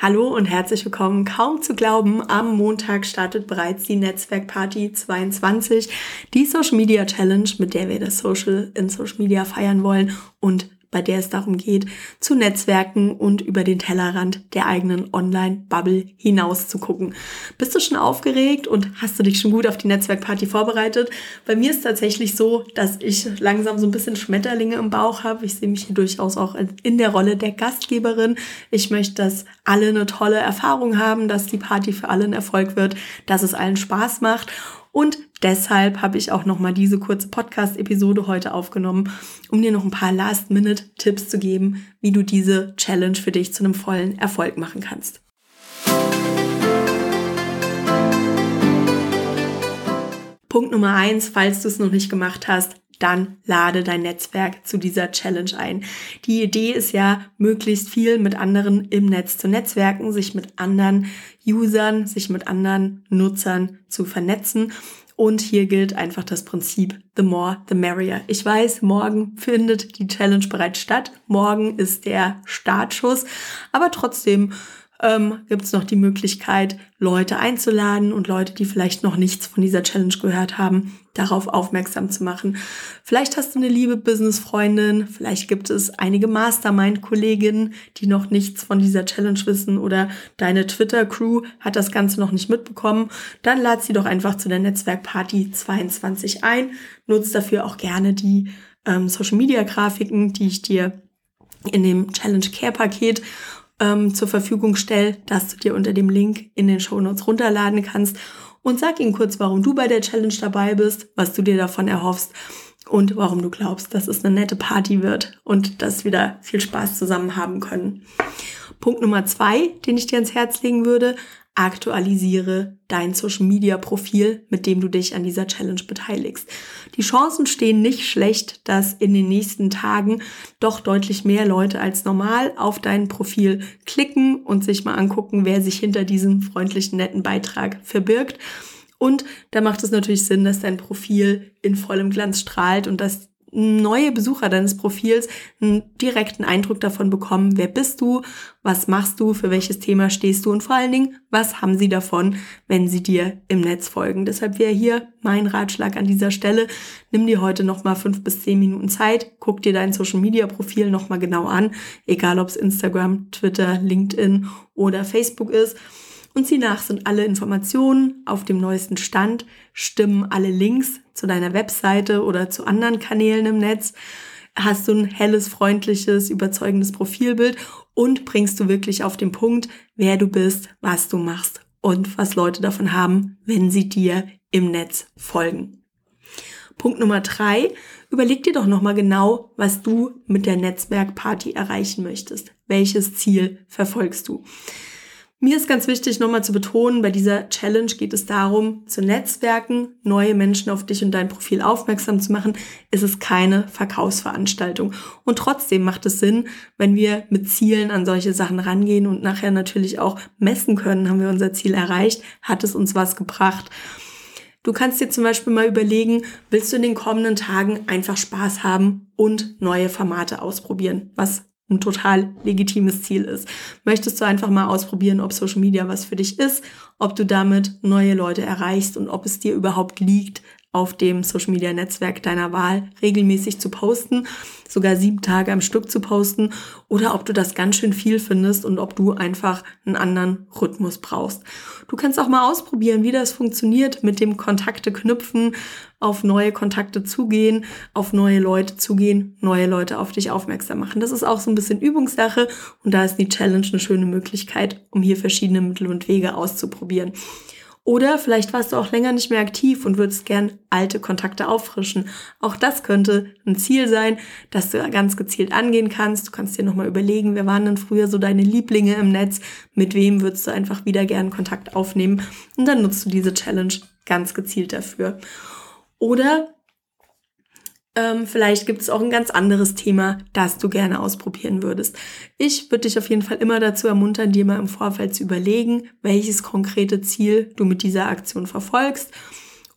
Hallo und herzlich willkommen. Kaum zu glauben, am Montag startet bereits die Netzwerkparty 22, die Social Media Challenge, mit der wir das Social in Social Media feiern wollen und bei der es darum geht, zu Netzwerken und über den Tellerrand der eigenen Online-Bubble hinaus zu gucken. Bist du schon aufgeregt und hast du dich schon gut auf die Netzwerkparty vorbereitet? Bei mir ist tatsächlich so, dass ich langsam so ein bisschen Schmetterlinge im Bauch habe. Ich sehe mich hier durchaus auch in der Rolle der Gastgeberin. Ich möchte, dass alle eine tolle Erfahrung haben, dass die Party für alle ein Erfolg wird, dass es allen Spaß macht. Und deshalb habe ich auch nochmal diese kurze Podcast-Episode heute aufgenommen, um dir noch ein paar Last-Minute-Tipps zu geben, wie du diese Challenge für dich zu einem vollen Erfolg machen kannst. Punkt Nummer eins, falls du es noch nicht gemacht hast, dann lade dein Netzwerk zu dieser Challenge ein. Die Idee ist ja, möglichst viel mit anderen im Netz zu netzwerken, sich mit anderen Usern, sich mit anderen Nutzern zu vernetzen. Und hier gilt einfach das Prinzip The more, the merrier. Ich weiß, morgen findet die Challenge bereits statt. Morgen ist der Startschuss. Aber trotzdem ähm, gibt es noch die Möglichkeit, Leute einzuladen und Leute, die vielleicht noch nichts von dieser Challenge gehört haben, darauf aufmerksam zu machen. Vielleicht hast du eine liebe Business-Freundin, vielleicht gibt es einige Mastermind-Kolleginnen, die noch nichts von dieser Challenge wissen oder deine Twitter-Crew hat das Ganze noch nicht mitbekommen. Dann lad sie doch einfach zu der Netzwerkparty 22 ein. Nutzt dafür auch gerne die ähm, Social-Media-Grafiken, die ich dir in dem Challenge Care Paket ähm, zur Verfügung stelle, dass du dir unter dem Link in den Show Notes runterladen kannst und sag ihnen kurz, warum du bei der Challenge dabei bist, was du dir davon erhoffst und warum du glaubst, dass es eine nette Party wird und dass wir da viel Spaß zusammen haben können. Punkt Nummer zwei, den ich dir ans Herz legen würde, aktualisiere dein Social Media Profil, mit dem du dich an dieser Challenge beteiligst. Die Chancen stehen nicht schlecht, dass in den nächsten Tagen doch deutlich mehr Leute als normal auf dein Profil klicken und sich mal angucken, wer sich hinter diesem freundlichen, netten Beitrag verbirgt. Und da macht es natürlich Sinn, dass dein Profil in vollem Glanz strahlt und dass neue Besucher deines Profils einen direkten Eindruck davon bekommen, wer bist du, was machst du, für welches Thema stehst du und vor allen Dingen, was haben sie davon, wenn sie dir im Netz folgen. Deshalb wäre hier mein Ratschlag an dieser Stelle, nimm dir heute nochmal fünf bis zehn Minuten Zeit, guck dir dein Social Media Profil nochmal genau an, egal ob es Instagram, Twitter, LinkedIn oder Facebook ist und sieh nach, sind alle Informationen auf dem neuesten Stand, stimmen alle Links zu deiner Webseite oder zu anderen Kanälen im Netz, hast du ein helles, freundliches, überzeugendes Profilbild und bringst du wirklich auf den Punkt, wer du bist, was du machst und was Leute davon haben, wenn sie dir im Netz folgen. Punkt Nummer drei, überleg dir doch nochmal genau, was du mit der Netzwerkparty erreichen möchtest. Welches Ziel verfolgst du? Mir ist ganz wichtig, nochmal zu betonen, bei dieser Challenge geht es darum, zu netzwerken, neue Menschen auf dich und dein Profil aufmerksam zu machen. Es ist keine Verkaufsveranstaltung. Und trotzdem macht es Sinn, wenn wir mit Zielen an solche Sachen rangehen und nachher natürlich auch messen können, haben wir unser Ziel erreicht, hat es uns was gebracht. Du kannst dir zum Beispiel mal überlegen, willst du in den kommenden Tagen einfach Spaß haben und neue Formate ausprobieren? Was ein total legitimes Ziel ist. Möchtest du einfach mal ausprobieren, ob Social Media was für dich ist, ob du damit neue Leute erreichst und ob es dir überhaupt liegt, auf dem Social Media Netzwerk deiner Wahl regelmäßig zu posten, sogar sieben Tage am Stück zu posten oder ob du das ganz schön viel findest und ob du einfach einen anderen Rhythmus brauchst. Du kannst auch mal ausprobieren, wie das funktioniert mit dem Kontakte knüpfen, auf neue Kontakte zugehen, auf neue Leute zugehen, neue Leute auf dich aufmerksam machen. Das ist auch so ein bisschen Übungssache und da ist die Challenge eine schöne Möglichkeit, um hier verschiedene Mittel und Wege auszuprobieren. Oder vielleicht warst du auch länger nicht mehr aktiv und würdest gern alte Kontakte auffrischen. Auch das könnte ein Ziel sein, das du ganz gezielt angehen kannst. Du kannst dir nochmal überlegen, wer waren denn früher so deine Lieblinge im Netz? Mit wem würdest du einfach wieder gern Kontakt aufnehmen? Und dann nutzt du diese Challenge ganz gezielt dafür. Oder ähm, vielleicht gibt es auch ein ganz anderes Thema, das du gerne ausprobieren würdest. Ich würde dich auf jeden Fall immer dazu ermuntern, dir mal im Vorfeld zu überlegen, welches konkrete Ziel du mit dieser Aktion verfolgst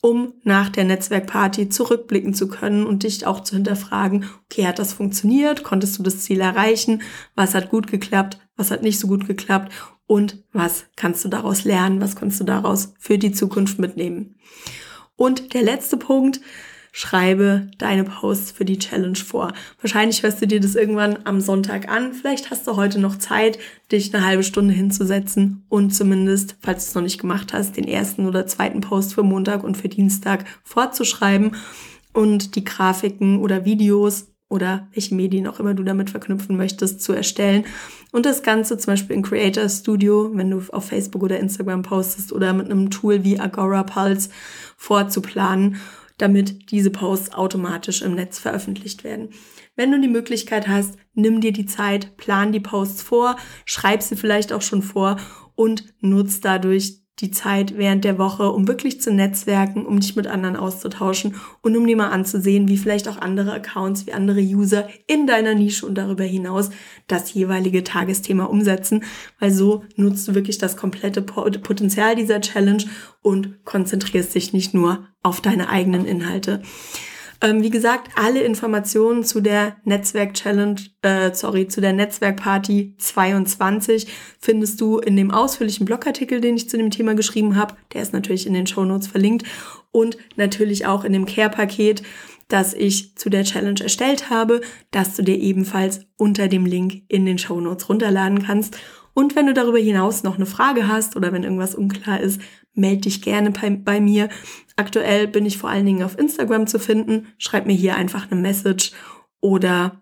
um nach der Netzwerkparty zurückblicken zu können und dich auch zu hinterfragen, okay, hat das funktioniert? Konntest du das Ziel erreichen? Was hat gut geklappt? Was hat nicht so gut geklappt? und was kannst du daraus lernen, was kannst du daraus für die Zukunft mitnehmen. Und der letzte Punkt, schreibe deine Posts für die Challenge vor. Wahrscheinlich hörst du dir das irgendwann am Sonntag an. Vielleicht hast du heute noch Zeit, dich eine halbe Stunde hinzusetzen und zumindest, falls du es noch nicht gemacht hast, den ersten oder zweiten Post für Montag und für Dienstag vorzuschreiben und die Grafiken oder Videos oder welche Medien auch immer du damit verknüpfen möchtest, zu erstellen. Und das Ganze zum Beispiel in Creator Studio, wenn du auf Facebook oder Instagram postest oder mit einem Tool wie Agora Pulse vorzuplanen damit diese Posts automatisch im Netz veröffentlicht werden. Wenn du die Möglichkeit hast, nimm dir die Zeit, plan die Posts vor, schreib sie vielleicht auch schon vor und nutz dadurch die Zeit während der Woche, um wirklich zu netzwerken, um dich mit anderen auszutauschen und um dir mal anzusehen, wie vielleicht auch andere Accounts, wie andere User in deiner Nische und darüber hinaus das jeweilige Tagesthema umsetzen, weil so nutzt du wirklich das komplette Potenzial dieser Challenge und konzentrierst dich nicht nur auf deine eigenen Inhalte. Ähm, wie gesagt, alle Informationen zu der Netzwerk-Challenge, äh, sorry, zu der Netzwerkparty 22 findest du in dem ausführlichen Blogartikel, den ich zu dem Thema geschrieben habe. Der ist natürlich in den Show Notes verlinkt und natürlich auch in dem Care-Paket, das ich zu der Challenge erstellt habe, das du dir ebenfalls unter dem Link in den Show Notes runterladen kannst. Und wenn du darüber hinaus noch eine Frage hast oder wenn irgendwas unklar ist, melde dich gerne bei, bei, mir. Aktuell bin ich vor allen Dingen auf Instagram zu finden. Schreib mir hier einfach eine Message oder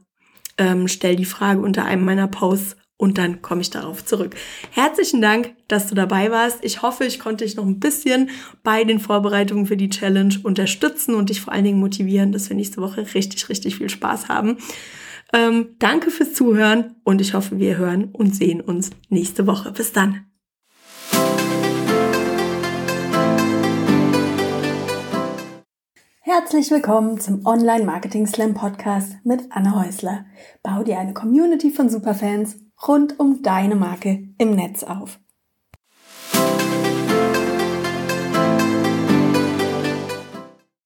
ähm, stell die Frage unter einem meiner Posts und dann komme ich darauf zurück. Herzlichen Dank, dass du dabei warst. Ich hoffe, ich konnte dich noch ein bisschen bei den Vorbereitungen für die Challenge unterstützen und dich vor allen Dingen motivieren, dass wir nächste Woche richtig, richtig viel Spaß haben. Ähm, danke fürs Zuhören und ich hoffe, wir hören und sehen uns nächste Woche. Bis dann. Herzlich willkommen zum Online Marketing Slam Podcast mit Anne Häusler. Bau dir eine Community von Superfans rund um deine Marke im Netz auf.